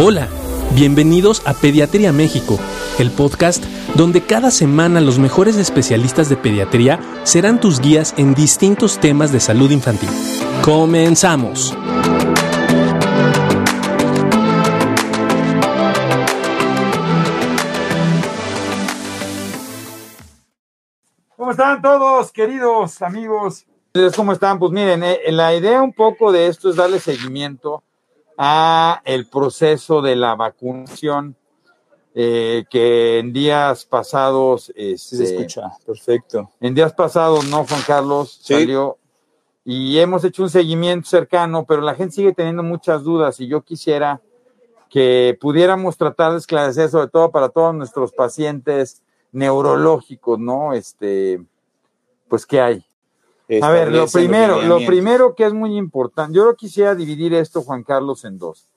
Hola, bienvenidos a Pediatría México, el podcast donde cada semana los mejores especialistas de pediatría serán tus guías en distintos temas de salud infantil. Comenzamos. ¿Cómo están todos, queridos amigos? ¿Cómo están? Pues miren, eh, la idea un poco de esto es darle seguimiento a el proceso de la vacunación eh, que en días pasados este, se escucha. Perfecto. en días pasados no Juan Carlos salió y hemos hecho un seguimiento cercano pero la gente sigue teniendo muchas dudas y yo quisiera que pudiéramos tratar de esclarecer sobre todo para todos nuestros pacientes neurológicos no este pues qué hay a ver, lo primero, lo primero que es muy importante, yo quisiera dividir esto, Juan Carlos, en dos.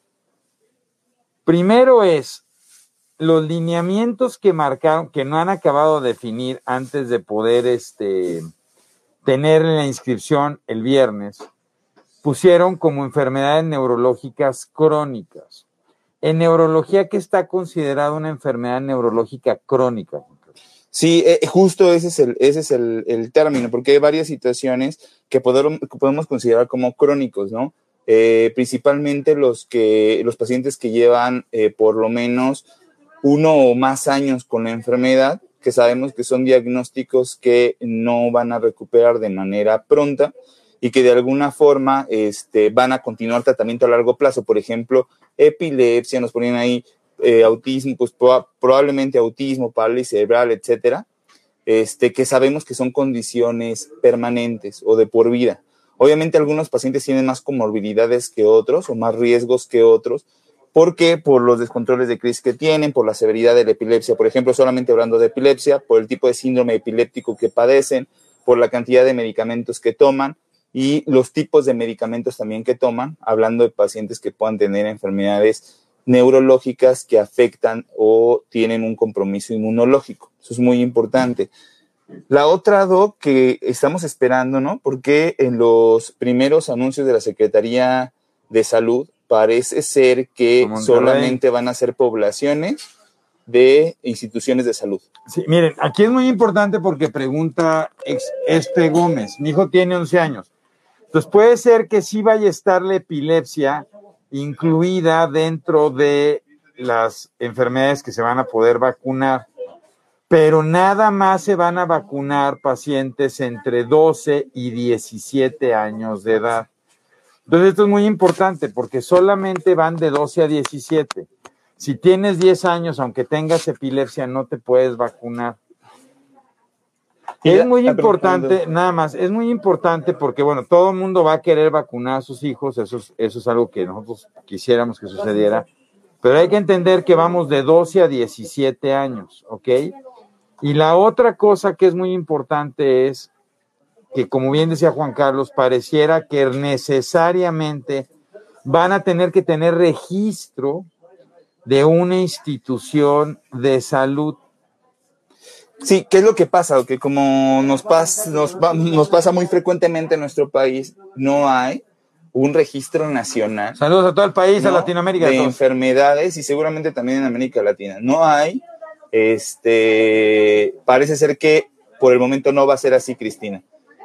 Primero es los lineamientos que marcaron, que no han acabado de definir antes de poder este, tener la inscripción el viernes, pusieron como enfermedades neurológicas crónicas. En neurología, ¿qué está considerada una enfermedad neurológica crónica? Sí, eh, justo ese es, el, ese es el, término, porque hay varias situaciones que podemos, podemos considerar como crónicos, ¿no? Eh, principalmente los, que, los pacientes que llevan eh, por lo menos uno o más años con la enfermedad, que sabemos que son diagnósticos que no van a recuperar de manera pronta y que de alguna forma este, van a continuar tratamiento a largo plazo. Por ejemplo, epilepsia, nos ponen ahí eh, autismo, pues probablemente autismo, parálisis cerebral, etcétera, este, que sabemos que son condiciones permanentes o de por vida. Obviamente algunos pacientes tienen más comorbilidades que otros o más riesgos que otros. ¿Por qué? Por los descontroles de crisis que tienen, por la severidad de la epilepsia, por ejemplo, solamente hablando de epilepsia, por el tipo de síndrome epiléptico que padecen, por la cantidad de medicamentos que toman y los tipos de medicamentos también que toman, hablando de pacientes que puedan tener enfermedades neurológicas que afectan o tienen un compromiso inmunológico. Eso es muy importante. La otra, Doc, que estamos esperando, ¿no? Porque en los primeros anuncios de la Secretaría de Salud parece ser que solamente van a ser poblaciones de instituciones de salud. Sí, miren, aquí es muy importante porque pregunta este Gómez, mi hijo tiene 11 años. Entonces puede ser que sí vaya a estar la epilepsia incluida dentro de las enfermedades que se van a poder vacunar, pero nada más se van a vacunar pacientes entre 12 y 17 años de edad. Entonces esto es muy importante porque solamente van de 12 a 17. Si tienes 10 años, aunque tengas epilepsia, no te puedes vacunar. Es muy importante, nada más, es muy importante porque, bueno, todo el mundo va a querer vacunar a sus hijos, eso es, eso es algo que nosotros quisiéramos que sucediera, pero hay que entender que vamos de 12 a 17 años, ¿ok? Y la otra cosa que es muy importante es que, como bien decía Juan Carlos, pareciera que necesariamente van a tener que tener registro de una institución de salud Sí, ¿qué es lo que pasa? Que como nos, nos, pasa muy frecuentemente en nuestro país, no hay un registro nacional. Saludos a todo el país, a Latinoamérica. De enfermedades y seguramente también en América Latina. No hay, este, parece ser que por el momento no va a ser así, Cristina.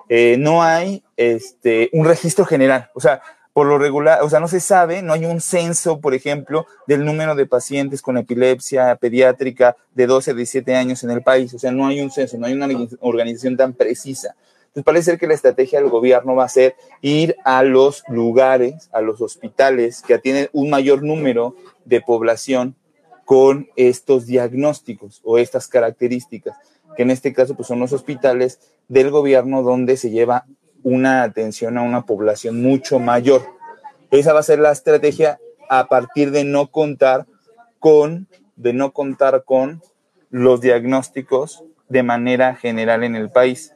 Eh, no hay este, un registro general. O sea, por lo regular, o sea, no se sabe, no hay un censo, por ejemplo, del número de pacientes con epilepsia pediátrica de 12 a 17 años en el país. O sea, no hay un censo, no hay una organización tan precisa. Entonces, parece ser que la estrategia del gobierno va a ser ir a los lugares, a los hospitales que atienden un mayor número de población con estos diagnósticos o estas características, que en este caso pues, son los hospitales del gobierno donde se lleva una atención a una población mucho mayor. Esa va a ser la estrategia a partir de no contar con, de no contar con los diagnósticos de manera general en el país.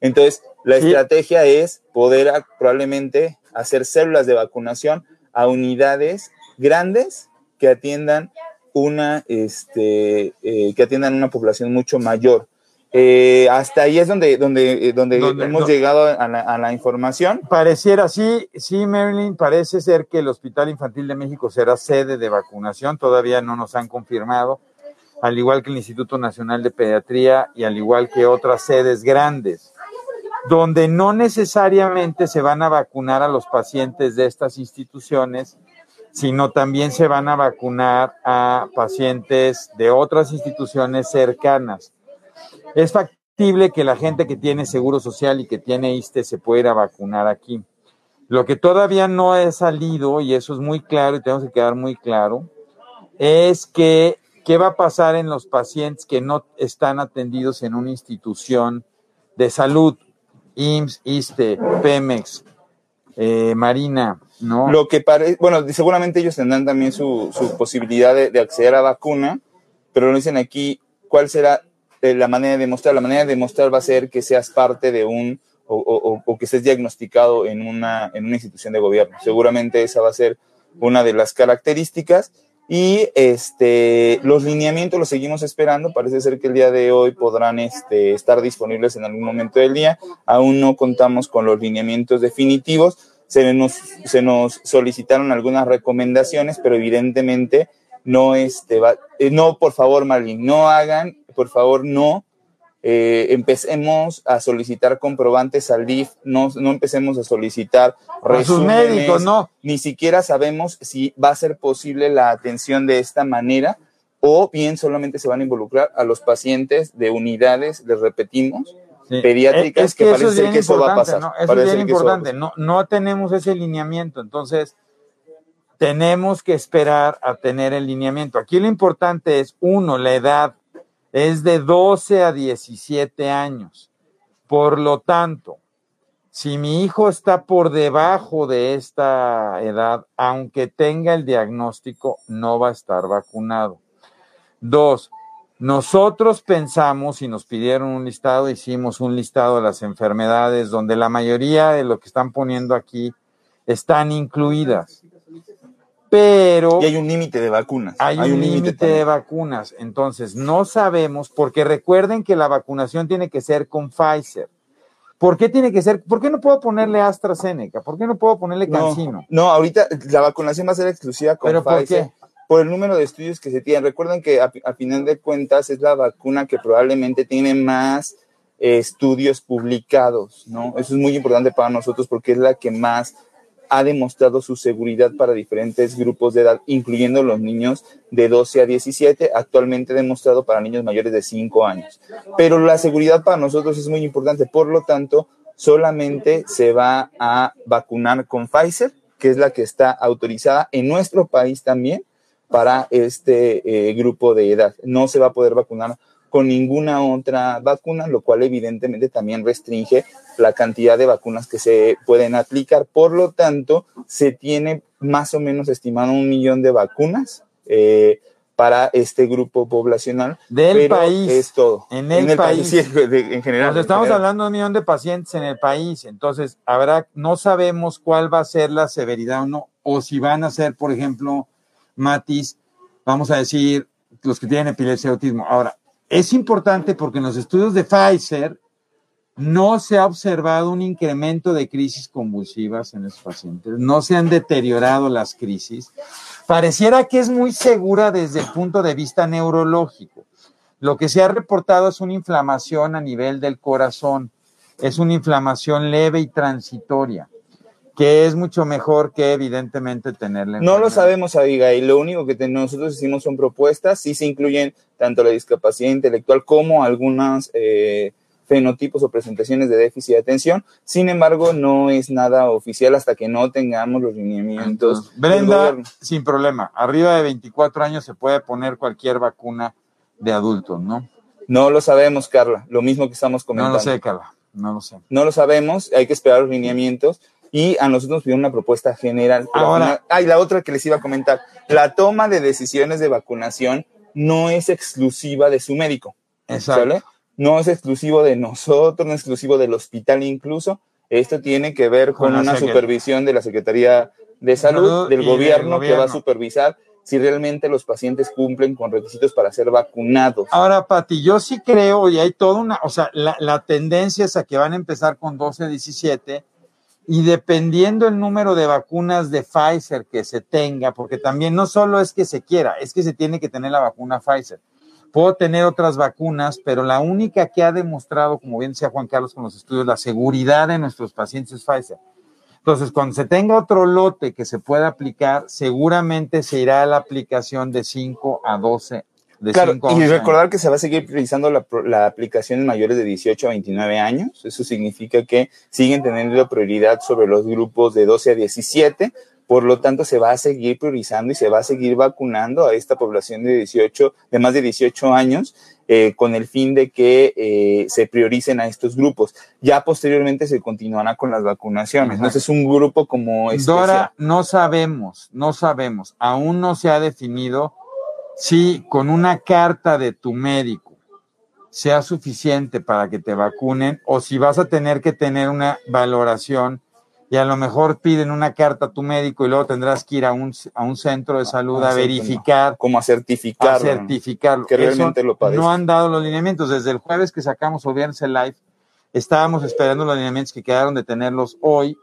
Entonces, la estrategia es poder probablemente hacer células de vacunación a unidades grandes que atiendan una, este, eh, que atiendan una población mucho mayor. Eh, hasta ahí es donde, donde, eh, donde, Donde- hemos no- llegado a la, a la información. Pareciera, sí, sí, Marilyn, parece ser que el Hospital Infantil de México será sede de vacunación, todavía no nos han confirmado, al igual que el Instituto Nacional de Pediatría y al igual que otras sedes grandes, donde no necesariamente se van a vacunar a los pacientes de estas instituciones, sino también se van a vacunar a pacientes de otras instituciones cercanas. Es factible que la gente que tiene seguro social y que tiene ISTE se pueda vacunar aquí. Lo que todavía no ha salido, y eso es muy claro y tenemos que quedar muy claro, es que qué va a pasar en los pacientes que no están atendidos en una institución de salud, IMSS, ISTE, Pemex, eh, Marina, ¿no? Lo que parece, bueno, seguramente ellos tendrán también su, su posibilidad de, de acceder a vacuna, pero no dicen aquí cuál será la manera de demostrar. La manera de demostrar va a ser que seas parte de un, o, o- o que estés diagnosticado en una, en una institución de gobierno. Seguramente esa va a ser una de las características. Y este, los lineamientos los seguimos esperando. Parece ser que el día de hoy podrán este, estar disponibles en algún momento del día. Aún no contamos con los lineamientos definitivos. Se nos, se nos solicitaron algunas recomendaciones, pero evidentemente no, este, va- eh, no, por favor, Marlene, no hagan, por favor, no eh, empecemos a solicitar comprobantes al DIF, no, no empecemos a solicitar sus resúmenes, médicos, no. ni siquiera sabemos si va a ser posible la atención de esta manera o bien solamente se van a involucrar a los pacientes de unidades, les repetimos, Sí. pediátricas, Es que parece es que eso va a pasar. ¿no? Eso es bien importante. No, no tenemos ese lineamiento, entonces tenemos que esperar a tener el lineamiento. Aquí lo importante es, uno, la edad es de 12 a 17 años. Por lo tanto, si mi hijo está por debajo de esta edad, aunque tenga el diagnóstico, no va a estar vacunado. Dos, nosotros pensamos y nos pidieron un listado, hicimos un listado de las enfermedades donde la mayoría de lo que están poniendo aquí están incluidas. Pero Y hay un límite de vacunas. hay, un límite de vacunas. Entonces, no sabemos, porque recuerden que la vacunación tiene que ser con Pfizer. ¿Por qué tiene que ser? ¿Por qué no puedo ponerle AstraZeneca? ¿Por qué no puedo ponerle Cancino? No, no, ahorita la vacunación va a ser exclusiva con ¿Pero por Pfizer. qué? Por el número de estudios que se tienen. Recuerden que a, a final de cuentas es la vacuna que probablemente tiene más eh, estudios publicados, ¿no? Eso es muy importante para nosotros porque es la que más ha demostrado su seguridad para diferentes grupos de edad, incluyendo los niños de 12 a 17, actualmente demostrado para niños mayores de 5 años. Pero la seguridad para nosotros es muy importante, por lo tanto, solamente se va a vacunar con Pfizer, que es la que está autorizada en nuestro país también para este eh, grupo de edad. No se va a poder vacunar con ninguna otra vacuna, lo cual evidentemente también restringe la cantidad de vacunas que se pueden aplicar. Por lo tanto, se tiene más o menos estimado un millón de vacunas eh, para este grupo poblacional. Del pero país. Es todo. En el país. sí, de- en general. Nos en estamos general. hablando de un millón de pacientes en el país, entonces habrá, no sabemos cuál va a ser la severidad o no, o si van a ser, por ejemplo, Matis, vamos a decir, los que tienen epilepsia y autismo. Ahora, es importante porque en los estudios de Pfizer no se ha observado un incremento de crisis convulsivas en esos pacientes, no se han deteriorado las crisis. Pareciera que es muy segura desde el punto de vista neurológico. Lo que se ha reportado es una inflamación a nivel del corazón, es una inflamación leve y transitoria, que es mucho mejor que evidentemente tenerla. No lo sabemos, Abigail. Lo único que te- nosotros hicimos son propuestas. Sí se incluyen tanto la discapacidad intelectual como algunos eh, fenotipos o presentaciones de déficit de atención. Sin embargo, no es nada oficial hasta que no tengamos los lineamientos. Brenda, sin problema, arriba de 24 años se puede poner cualquier vacuna de adultos, ¿no? No lo sabemos, Carla. Lo mismo que estamos No comentando. lo sé, Carla, no lo sé. No lo sabemos. Hay que esperar los lineamientos. Y a nosotros nos pidieron una propuesta general. Ahora- final- Ah, y la otra que les iba a comentar. La toma de decisiones de vacunación no es exclusiva de su médico. Exacto. ¿sale? No es exclusivo de nosotros, no es exclusivo del hospital incluso. Esto tiene que ver con, una supervisión de la Secretaría de Salud, del gobierno, que va a supervisar si realmente los pacientes cumplen con requisitos para ser vacunados. Ahora, Pati, yo sí creo, y hay toda una, o sea, la, la tendencia es a que van a empezar con 12, 17, y dependiendo el número de vacunas de Pfizer que se tenga, porque también no solo es que se quiera, es que se tiene que tener la vacuna Pfizer. Puedo tener otras vacunas, pero la única que ha demostrado, como bien decía Juan Carlos con los estudios, la seguridad de nuestros pacientes es Pfizer. Entonces, cuando se tenga otro lote que se pueda aplicar, seguramente se irá a la aplicación de 5 a 12 de Claro, cinco y 11 recordar años. que se va a seguir priorizando la, pro- la aplicación en mayores de 18 a 29 años. Eso significa que siguen teniendo prioridad sobre los grupos de 12 a 17. Por lo tanto, se va a seguir priorizando y se va a seguir vacunando a esta población de 18, de más de 18 años, eh, con el fin de que eh, se prioricen a estos grupos. Ya posteriormente se continuará con las vacunaciones. Ajá. No es un grupo como especial. Dora, no sabemos, no sabemos, aún no se ha definido si con una carta de tu médico sea suficiente para que te vacunen o si vas a tener que tener una valoración y a lo mejor piden una carta a tu médico y luego tendrás que ir a un, a un centro de salud Ah, a sí, verificar, como a a certificarlo. ¿no? certificarlo. Que realmente Eso lo. No han dado los lineamientos. Desde el jueves que sacamos o viernes el live, estábamos esperando los lineamientos que quedaron de tenerlos hoy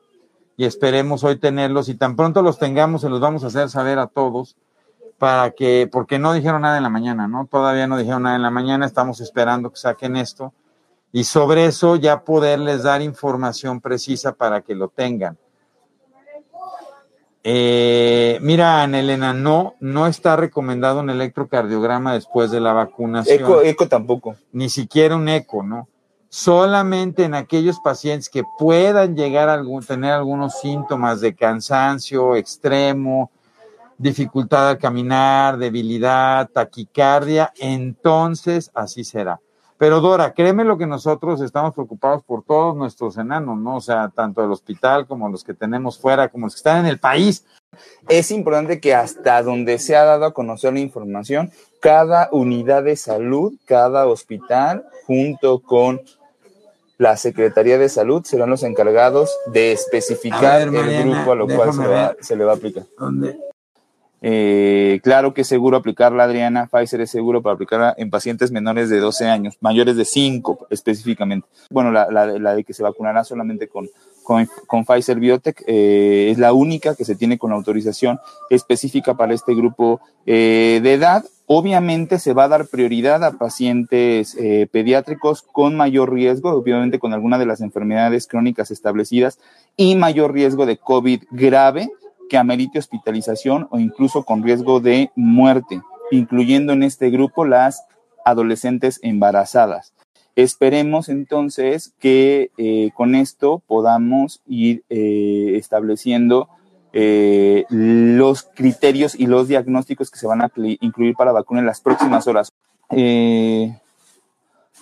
y esperemos hoy tenerlos y tan pronto los tengamos se los vamos a hacer saber a todos para que, porque no dijeron nada en la mañana, ¿no? Todavía no dijeron nada en la mañana, estamos esperando que saquen esto y sobre eso ya poderles dar información precisa para que lo tengan. Eh, mira, Ana Elena, no, no está recomendado un electrocardiograma después de la vacunación Eco, eco tampoco. ni siquiera un eco, ¿no? Solamente en aquellos pacientes que puedan llegar a algún, tener algunos síntomas de cansancio extremo, dificultad al caminar, debilidad, taquicardia, entonces así será. Pero Dora, créeme lo que nosotros estamos preocupados por todos nuestros enanos, ¿no? O sea, tanto del hospital como los que tenemos fuera, como los que están en el país. es importante que hasta donde se ha dado a conocer la información, cada unidad de salud, cada hospital, junto con la Secretaría de Salud, serán los encargados de especificar el grupo a lo cual se, va- se le va a aplicar. ¿Dónde? Eh, claro que es seguro aplicarla, Adriana. Pfizer es seguro para aplicarla en pacientes menores de 12 años, mayores de 5 específicamente. Bueno, la, la- la de que se vacunará solamente con, con, con Pfizer Biotech eh, es la única que se tiene con autorización específica para este grupo eh, de edad. Obviamente se va a dar prioridad a pacientes eh, pediátricos con mayor riesgo, obviamente con alguna de las enfermedades crónicas establecidas y mayor riesgo de COVID grave que amerite hospitalización o incluso con riesgo de muerte, incluyendo en este grupo las adolescentes embarazadas. Esperemos entonces que eh, con esto podamos ir eh, estableciendo eh, los criterios y los diagnósticos que se van a incluir para vacuna en las próximas horas.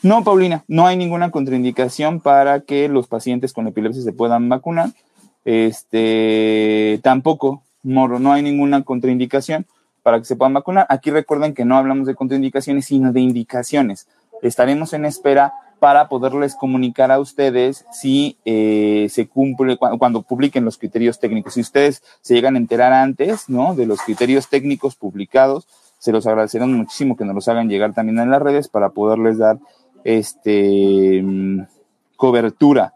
No, Paulina, no hay ninguna contraindicación para que los pacientes con epilepsia se puedan vacunar. Este, tampoco, Moro, no hay ninguna contraindicación para que se puedan vacunar. Aquí recuerden que no hablamos de contraindicaciones, sino de indicaciones. Estaremos en espera para poderles comunicar a ustedes si eh, se cumple cu- cuando publiquen los criterios técnicos. Si ustedes se llegan a enterar antes, ¿no? De los criterios técnicos publicados, se los agradecerán muchísimo que nos los hagan llegar también en las redes para poderles dar este mm, cobertura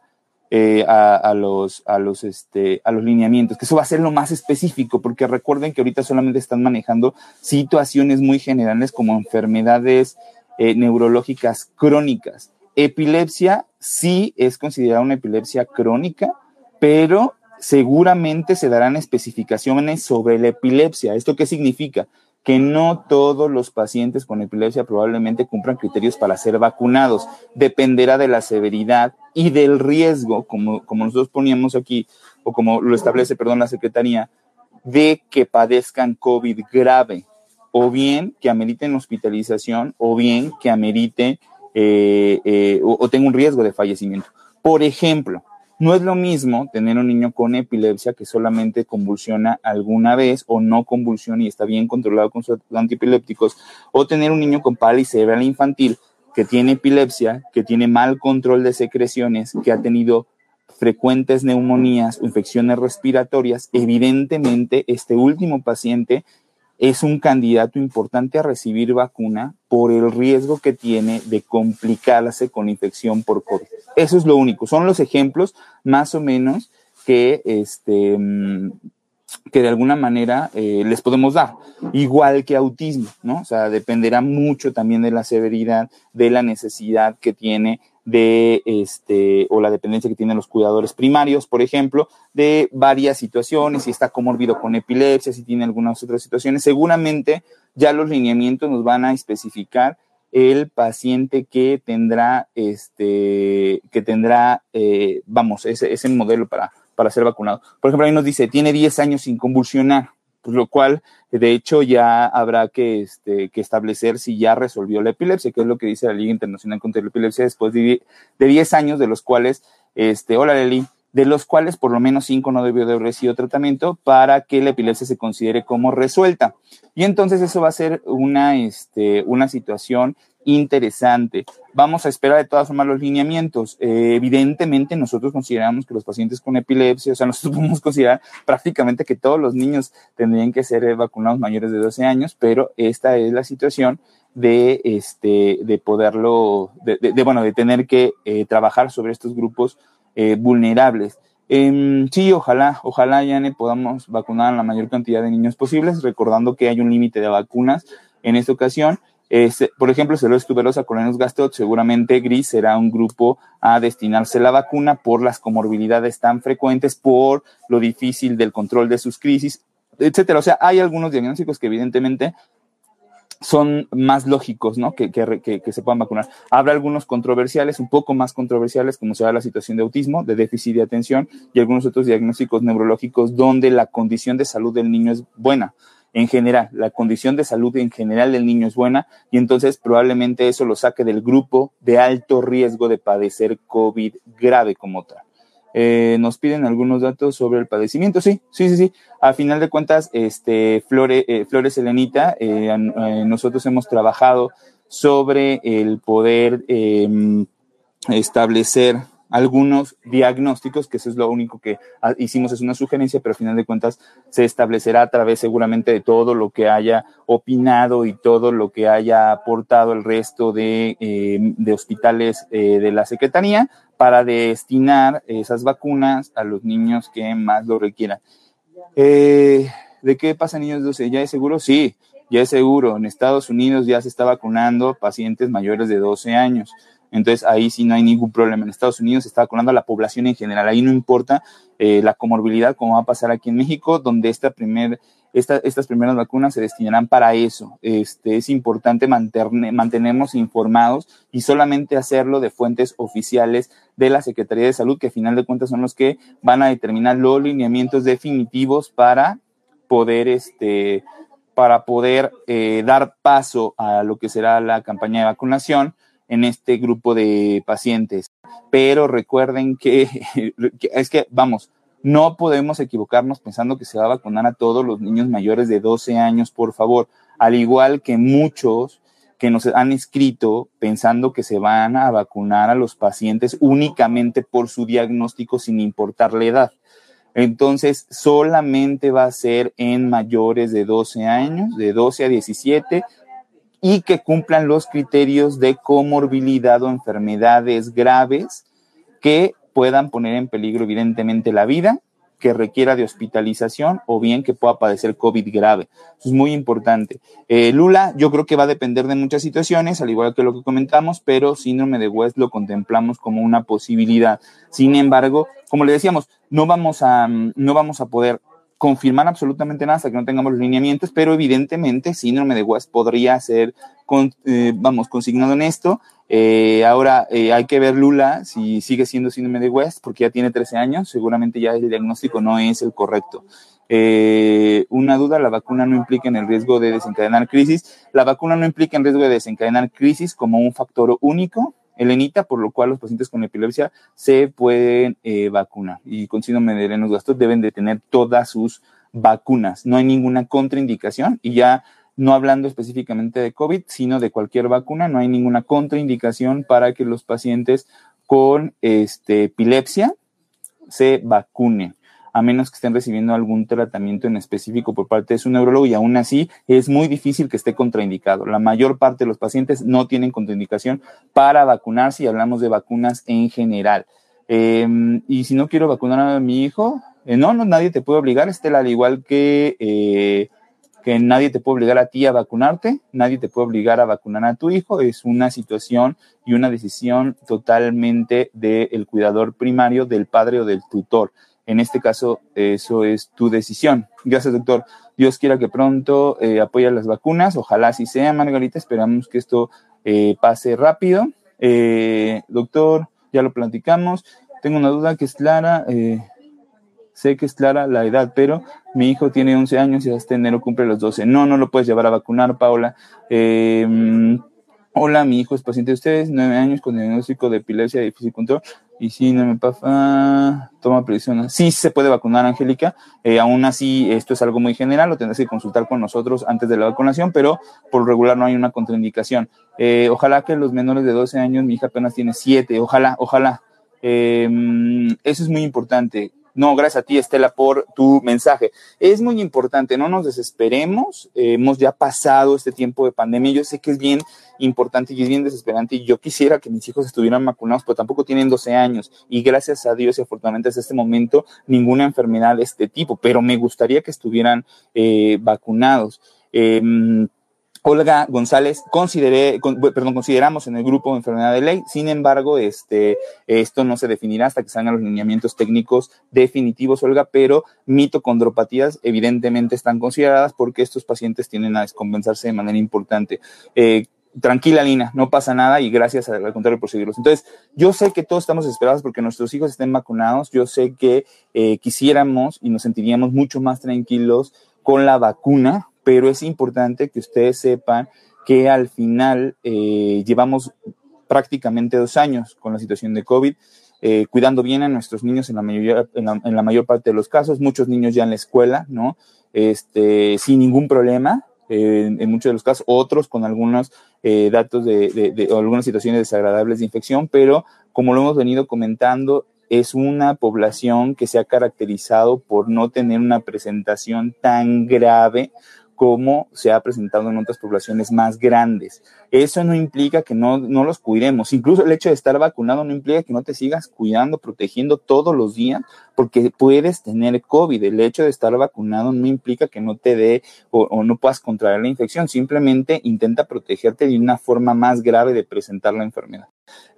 eh, a, los a los este a los lineamientos que eso va a ser lo más específico porque recuerden que ahorita solamente están manejando situaciones muy generales como enfermedades eh, neurológicas crónicas. Epilepsia sí es considerada una epilepsia crónica pero seguramente se darán especificaciones sobre la epilepsia. Esto qué significa que no todos los pacientes con epilepsia probablemente cumplan criterios para ser vacunados. Dependerá de la severidad y del riesgo, como, como nosotros poníamos aquí, o como lo establece, perdón, la Secretaría, de que padezcan COVID grave, o bien que ameriten hospitalización, o bien que amerite eh, eh, o, o tenga un riesgo de fallecimiento. Por ejemplo, no es lo mismo tener un niño con epilepsia que solamente convulsiona alguna vez o no convulsiona y está bien controlado con sus antiepilépticos, o tener un niño con parálisis cerebral infantil que tiene epilepsia, que tiene mal control de secreciones, que ha tenido frecuentes neumonías infecciones respiratorias. Evidentemente, este último paciente es un candidato importante a recibir vacuna por el riesgo que tiene de complicarse con infección por COVID. Eso es lo único. Son los ejemplos más o menos que, este, mm, que de alguna manera eh, les podemos dar, igual que autismo, ¿no? O sea, dependerá mucho también de la severidad, de la necesidad que tiene de este o la dependencia que tienen los cuidadores primarios, por ejemplo, de varias situaciones, si está comórbido con epilepsia, si tiene algunas otras situaciones, seguramente ya los lineamientos nos van a especificar el paciente que tendrá este que tendrá eh, vamos ese, ese modelo para para ser vacunado. Por ejemplo, ahí nos dice tiene 10 años sin convulsionar pues lo cual de hecho ya habrá que, este, que establecer si ya resolvió la epilepsia, que es lo que dice la Liga Internacional contra la Epilepsia después de, de 10 años, de los cuales, este, hola Leli, de los cuales por lo menos 5 no debió de haber recibido tratamiento para que la epilepsia se considere como resuelta. Y entonces eso va a ser una, este, una situación interesante. Vamos a esperar de todas formas los lineamientos. Eh, evidentemente, nosotros consideramos que los pacientes con epilepsia, o sea, nosotros podemos considerar prácticamente que todos los niños tendrían que ser eh, vacunados mayores de 12 años, pero esta es la situación de, este, de poderlo, de, bueno, de tener que eh, trabajar sobre estos grupos vulnerables. Em, sí, ojalá, ojalá, ya podamos vacunar a la mayor cantidad de niños posibles, recordando que hay un límite de vacunas en esta ocasión por ejemplo, celosis tuberosa, colonos gastot, seguramente gris será un grupo a destinarse la vacuna por las comorbilidades tan frecuentes, por lo difícil del control de sus crisis, etcétera. O sea, hay algunos diagnósticos que evidentemente son más lógicos, ¿no? Que, que, se puedan vacunar. Habrá algunos controversiales, un poco más controversiales, como será la situación de autismo, de déficit de atención y algunos otros diagnósticos neurológicos donde la condición de salud del niño es buena en general, la condición de salud en general del niño es buena y entonces probablemente eso lo saque del grupo de alto riesgo de padecer COVID grave como tal. Eh, nos piden algunos datos sobre el padecimiento. Sí, sí, sí, sí. A final de cuentas, este, Flore, eh, Flores Elenita, eh, nosotros hemos trabajado sobre el poder em, establecer algunos diagnósticos, que eso es lo único que hicimos, es una sugerencia, pero al final de cuentas se establecerá a través seguramente de todo lo que haya opinado y todo lo que haya aportado el resto de, eh, hospitales eh, de la Secretaría para destinar esas vacunas a los niños que más lo requieran. Eh, ¿De qué pasa, niños 12? ¿Ya es seguro? Sí, ya es seguro. En Estados Unidos ya se está vacunando pacientes mayores de 12 años. Entonces ahí sí no hay ningún problema. En Estados Unidos se está vacunando a la población en general. Ahí no importa eh, la comorbilidad como va a pasar aquí en México, donde esta primer, estas primeras vacunas se destinarán para eso. Este, es importante mantenernos informados y solamente hacerlo de fuentes oficiales de la Secretaría de Salud, que a final de cuentas son los que van a determinar los lineamientos definitivos para poder este, para poder eh, dar paso a lo que será la campaña de vacunación en este grupo de pacientes. Pero recuerden que, es que, vamos, no podemos equivocarnos pensando que se va a vacunar a todos los niños mayores de 12 años, por favor. Al igual que muchos que nos han escrito pensando que se van a vacunar a los pacientes únicamente por su diagnóstico sin importar la edad. Entonces, solamente va a ser en mayores de 12 años, de 12 a 17, y que cumplan los criterios de comorbilidad o enfermedades graves que puedan poner en peligro evidentemente la vida, que requiera de hospitalización o bien que pueda padecer COVID grave. Eso es muy importante. Eh, Lula, yo creo que va a depender de muchas situaciones, al igual que lo que comentamos, pero síndrome de West lo contemplamos como una posibilidad. Sin embargo, como le decíamos, no vamos a, no vamos a poder confirmar absolutamente nada hasta que no tengamos los lineamientos, pero evidentemente síndrome de West podría ser, eh, vamos, consignado en esto. Eh, ahora eh, hay que ver Lula si sigue siendo síndrome de West, porque ya tiene 13 años, seguramente ya el diagnóstico no es el correcto. una duda, la vacuna no implica en el riesgo de desencadenar crisis. La vacuna no implica en riesgo de desencadenar crisis como un factor único, Elenita, por lo cual los pacientes con epilepsia se pueden eh, vacunar. Y con síndrome de Lennox Gastaut deben de tener todas sus vacunas. No hay ninguna contraindicación y ya no hablando específicamente de COVID, sino de cualquier vacuna, no hay ninguna contraindicación para que los pacientes con este, epilepsia se vacunen. A menos que estén recibiendo algún tratamiento en específico por parte de su neurólogo y aún así es muy difícil que esté contraindicado. La mayor parte de los pacientes no tienen contraindicación para vacunarse y hablamos de vacunas en general. Em, y si no quiero vacunar a mi hijo, eh, no, no, nadie te puede obligar, Estela, al igual que, eh, que nadie te puede obligar a ti a vacunarte, nadie te puede obligar a vacunar a tu hijo, es una situación y una decisión totalmente del cuidador primario, del padre o del tutor. En este caso, eso es tu decisión. Gracias, doctor. Dios quiera que pronto eh, apoye las vacunas. Ojalá así sea, Margarita. Esperamos que esto eh, pase rápido. Eh, doctor, ya lo platicamos. Tengo una duda que es clara. Eh, sé que es clara la edad, pero mi hijo tiene 11 años y hasta enero cumple los 12. No, no lo puedes llevar a vacunar, Paula. Eh, hola, mi hijo es paciente de ustedes, 9 años con diagnóstico de epilepsia difícil control. Y si no me pasa, toma presión. Sí se puede vacunar, Angélica. Eh, aún así, esto es algo muy general, lo tendrás que consultar con nosotros antes de la vacunación, pero por regular no hay una contraindicación. Eh, ojalá que los menores de 12 años, mi hija apenas tiene 7, ojalá, ojalá. Eh, eso es muy importante. No, gracias a ti, Estela, por tu mensaje. Es muy importante, no nos desesperemos. Eh, hemos ya pasado este tiempo de pandemia. Yo sé que es bien importante y es bien desesperante. Y yo quisiera que mis hijos estuvieran vacunados, pero tampoco tienen 12 años. Y gracias a Dios y afortunadamente hasta este momento, ninguna enfermedad de este tipo. Pero me gustaría que estuvieran eh, vacunados. Eh, Olga González, consideré, con, perdón, consideramos en el grupo enfermedad de ley, sin embargo, este, esto no se definirá hasta que salgan los lineamientos técnicos definitivos, Olga, pero mitocondropatías evidentemente están consideradas porque estos pacientes tienden a descompensarse de manera importante. Eh, tranquila, Lina, no pasa nada y gracias al contrario por seguirlos. Entonces, yo sé que todos estamos esperados porque nuestros hijos estén vacunados, yo sé que eh, quisiéramos y nos sentiríamos mucho más tranquilos con la vacuna, pero es importante que ustedes sepan que al final eh, llevamos prácticamente dos años con la situación de COVID, eh, cuidando bien a nuestros niños en la, mayoría, en la, mayor parte de los casos, muchos niños ya en la escuela, ¿no? Este, sin ningún problema, eh, en, muchos de los casos, otros con algunos datos de, de, de, o algunas situaciones desagradables de infección, pero como lo hemos venido comentando, es una población que se ha caracterizado por no tener una presentación tan grave como se ha presentado en otras poblaciones más grandes. Eso no implica que no, no, los cuidemos. Incluso el hecho de estar vacunado no implica que no te sigas cuidando, protegiendo todos los días, porque puedes tener COVID. El hecho de estar vacunado no implica que no te dé o, no puedas contraer la infección. Simplemente intenta protegerte de una forma más grave de presentar la enfermedad.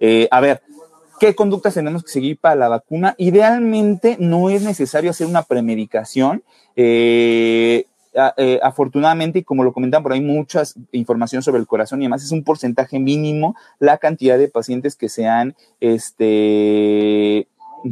Eh, a ver, ¿Qué conductas tenemos que seguir para la vacuna? Idealmente no es necesario hacer una premedicación. Eh, eh, afortunadamente, y como lo comentan por ahí, mucha información sobre el corazón y demás, es un porcentaje mínimo la cantidad de pacientes que se han, este,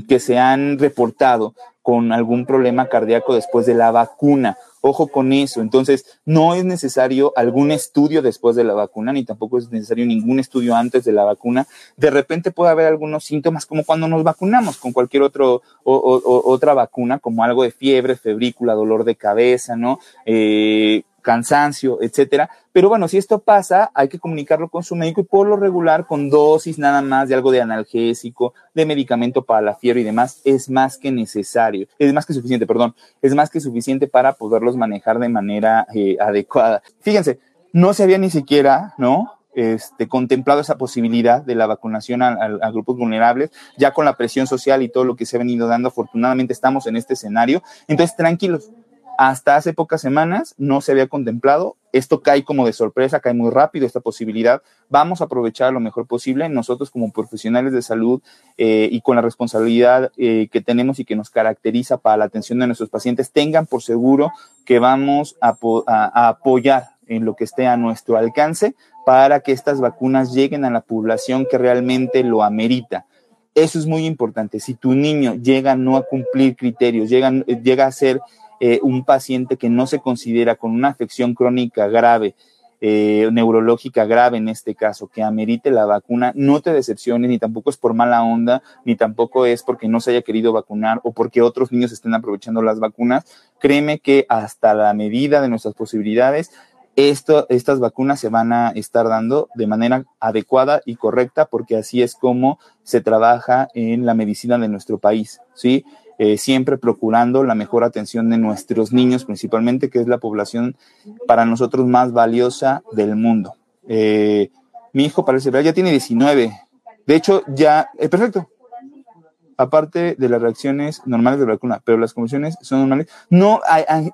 que se han reportado con algún problema cardíaco después de la vacuna. Ojo con eso. Entonces, no es necesario algún estudio después de la vacuna, ni tampoco es necesario ningún estudio antes de la vacuna. De repente puede haber algunos síntomas, como cuando nos vacunamos con cualquier otro, o, o, otra vacuna, como algo de fiebre, febrícula, dolor de cabeza, ¿no? Eh, cansancio, etcétera. Pero bueno, si esto pasa, hay que comunicarlo con su médico y por lo regular, con dosis nada más de algo de analgésico, de medicamento para la fiebre y demás, es más que necesario, es más que suficiente, perdón, es más que suficiente para poderlos manejar de manera eh, adecuada. Fíjense, no se había ni siquiera, ¿no? Este, contemplado esa posibilidad de la vacunación a, grupos vulnerables, ya con la presión social y todo lo que se ha venido dando, afortunadamente estamos en este escenario. Entonces, tranquilos, hasta hace pocas semanas no se había contemplado. Esto cae como de sorpresa, cae muy rápido esta posibilidad. Vamos a aprovechar lo mejor posible. Nosotros como profesionales de salud eh, y con la responsabilidad eh, que tenemos y que nos caracteriza para la atención de nuestros pacientes, tengan por seguro que vamos a, a, apoyar en lo que esté a nuestro alcance para que estas vacunas lleguen a la población que realmente lo amerita. Eso es muy importante. Si tu niño llega no a cumplir criterios, llega, llega a ser eh, un paciente que no se considera con una afección crónica grave, eh, neurológica grave en este caso, que amerite la vacuna, no te decepciones, ni tampoco es por mala onda, ni tampoco es porque no se haya querido vacunar o porque otros niños estén aprovechando las vacunas. Créeme que hasta la medida de nuestras posibilidades, esto, estas vacunas se van a estar dando de manera adecuada y correcta porque así es como se trabaja en la medicina de nuestro país, ¿sí? Eh, siempre procurando la mejor atención de nuestros niños, principalmente, que es la población para nosotros más valiosa del mundo. Eh, mi hijo parece, ya tiene 19. De hecho, ya, eh, perfecto, aparte de las reacciones normales de la vacuna, pero las convulsiones son normales. No,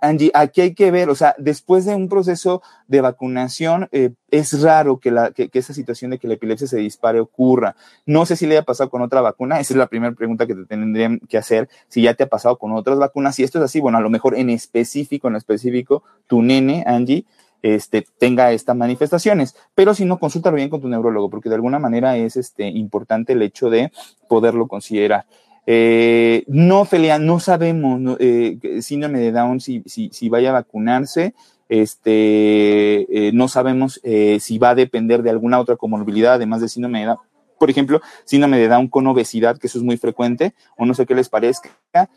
Angie, aquí hay que ver, o sea, después de un proceso de vacunación, eh, es raro que, la, que, esa situación de que la epilepsia se dispare ocurra. No sé si le haya pasado con otra vacuna, esa es la primera pregunta que te tendrían que hacer, si ya te ha pasado con otras vacunas. Si esto es así, bueno, a lo mejor en específico, en específico, tu nene, Angie, este, tenga estas manifestaciones. Pero si no, consúltalo bien con tu neurólogo, porque de alguna manera es este, importante el hecho de poderlo considerar. Eh, no, Felia, no sabemos no, eh, síndrome de Down si, si, si, vaya a vacunarse. Este, eh, no sabemos eh, si va a depender de alguna otra comorbilidad, además de síndrome de Down. Por ejemplo, síndrome de Down con obesidad, que eso es muy frecuente, o no sé qué les parezca,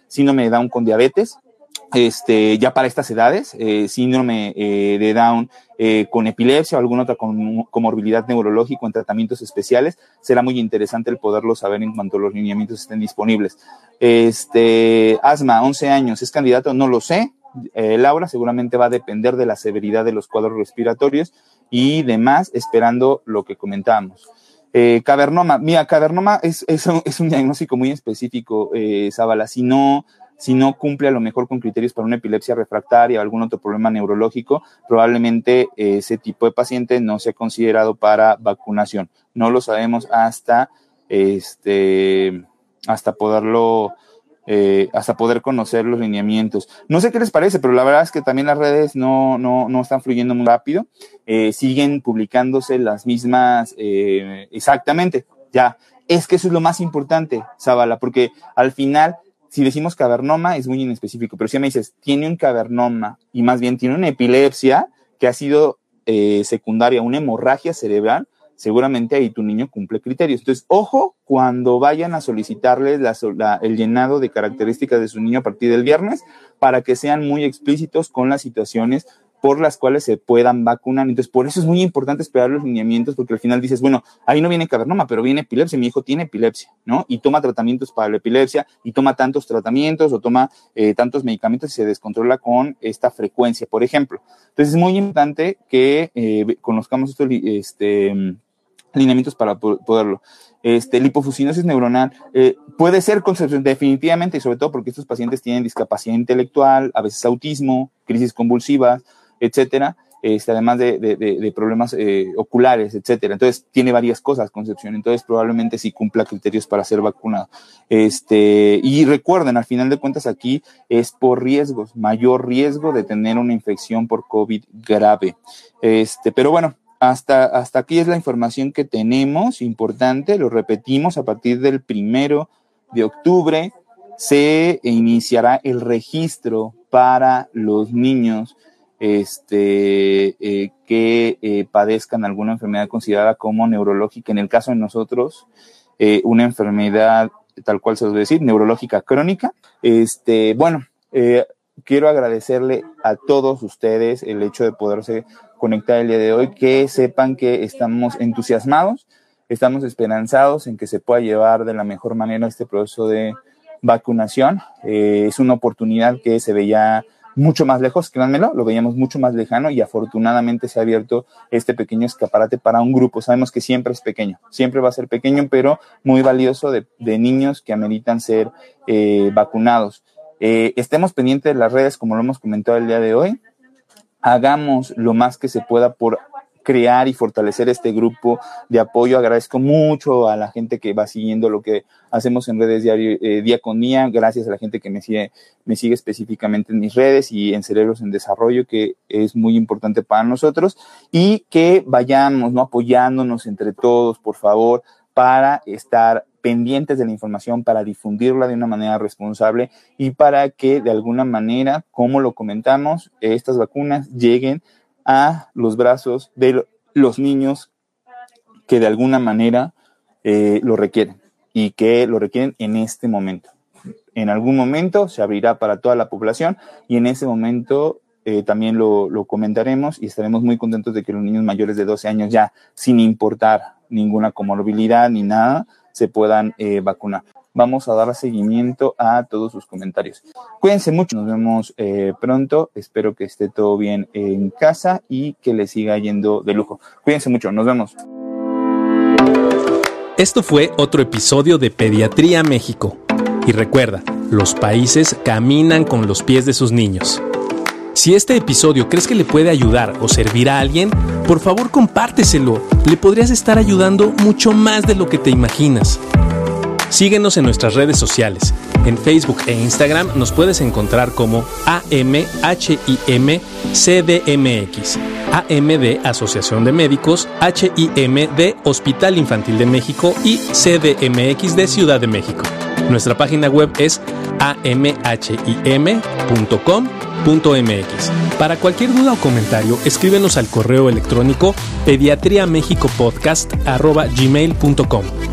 síndrome de Down con diabetes, este, ya para estas edades, eh, síndrome eh, de Down eh, con epilepsia o alguna otra comorbilidad neurológica en tratamientos especiales, será muy interesante el poderlo saber en cuanto los lineamientos estén disponibles. Este, asma, 11 años, ¿es candidato? No lo sé. Laura, seguramente va a depender de la severidad de los cuadros respiratorios y demás, esperando lo que comentábamos. cavernoma, mira, cavernoma es, es, es, un diagnóstico muy específico, Zabala. Si no, si no cumple a lo mejor con criterios para una epilepsia refractaria o algún otro problema neurológico, probablemente eh, ese tipo de paciente no sea considerado para vacunación. No lo sabemos hasta este hasta poderlo eh, hasta poder conocer los lineamientos. No sé qué les parece, pero la verdad es que también las redes no, no, no están fluyendo muy rápido. Eh, siguen publicándose las mismas, exactamente, ya. Es que eso es lo más importante, Zavala, porque al final si decimos cavernoma es muy inespecífico, pero si me dices, tiene un cavernoma y más bien tiene una epilepsia que ha sido eh, secundaria, una hemorragia cerebral, seguramente ahí tu niño cumple criterios. Entonces, ojo cuando vayan a solicitarles el llenado de características de su niño a partir del viernes para que sean muy explícitos con las situaciones por las cuales se puedan vacunar. Entonces, por eso es muy importante esperar los lineamientos, porque al final dices, bueno, ahí no viene cavernoma, pero viene epilepsia, mi hijo tiene epilepsia, ¿no? Y toma tratamientos para la epilepsia, y toma tantos tratamientos o toma eh, tantos medicamentos y se descontrola con esta frecuencia, por ejemplo. Entonces, es muy importante que eh, conozcamos estos este, lineamientos para poderlo. Este, lipofuscinosis neuronal eh, puede ser definitivamente, y sobre todo porque estos pacientes tienen discapacidad intelectual, a veces autismo, crisis convulsivas, etcétera, este, además de, problemas eh, oculares, etcétera. Entonces, tiene varias cosas, Concepción. Entonces, probablemente sí cumpla criterios para ser vacunado. Este, y recuerden, al final de cuentas, aquí es por riesgos, mayor riesgo de tener una infección por COVID grave. Este, pero bueno, hasta, hasta aquí es la información que tenemos, importante, lo repetimos, a partir del primero de octubre se iniciará el registro para los niños este, eh, que eh, padezcan alguna enfermedad considerada como neurológica. En el caso de nosotros, eh, una enfermedad tal cual se debe decir, neurológica crónica. Este, bueno, quiero agradecerle a todos ustedes el hecho de poderse conectar el día de hoy, que sepan que estamos entusiasmados, estamos esperanzados en que se pueda llevar de la mejor manera este proceso de vacunación. es una oportunidad que se veía mucho más lejos, créanmelo, lo veíamos mucho más lejano y afortunadamente se ha abierto este pequeño escaparate para un grupo. Sabemos que siempre es pequeño, siempre va a ser pequeño, pero muy valioso de, niños que ameritan ser eh, vacunados. Eh, estemos pendientes de las redes, como lo hemos comentado el día de hoy. Hagamos lo más que se pueda por crear y fortalecer este grupo de apoyo. Agradezco mucho a la gente que va siguiendo lo que hacemos en redes diario, eh, día con día. Gracias a la gente que me sigue, me sigue específicamente en mis redes y en Cerebros en Desarrollo, que es muy importante para nosotros. Y que vayamos, ¿no? Apoyándonos entre todos, por favor, para estar pendientes de la información, para difundirla de una manera responsable y para que de alguna manera, como lo comentamos, estas vacunas lleguen a los brazos de los niños que de alguna manera eh, lo requieren y que lo requieren en este momento. En algún momento se abrirá para toda la población y en ese momento eh, también lo, comentaremos y estaremos muy contentos de que los niños mayores de 12 años ya, sin importar ninguna comorbilidad ni nada, se puedan eh, vacunar. Vamos a dar seguimiento a todos sus comentarios. Cuídense mucho, nos vemos eh, pronto, espero que esté todo bien en casa y que le siga yendo de lujo. Cuídense mucho, nos vemos. Esto fue otro episodio de Pediatría México. Y recuerda, los países caminan con los pies de sus niños. Si este episodio crees que le puede ayudar o servir a alguien, por favor compárteselo. Le podrías estar ayudando mucho más de lo que te imaginas. Síguenos en nuestras redes sociales. En Facebook e Instagram nos puedes encontrar como AMHIMCDMX, AM de Asociación de Médicos, HIM de Hospital Infantil de México y CDMX de Ciudad de México. Nuestra página web es amhim.com.mx. Para cualquier duda o comentario, escríbenos al correo electrónico pediatriamexicopodcast.gmail.com.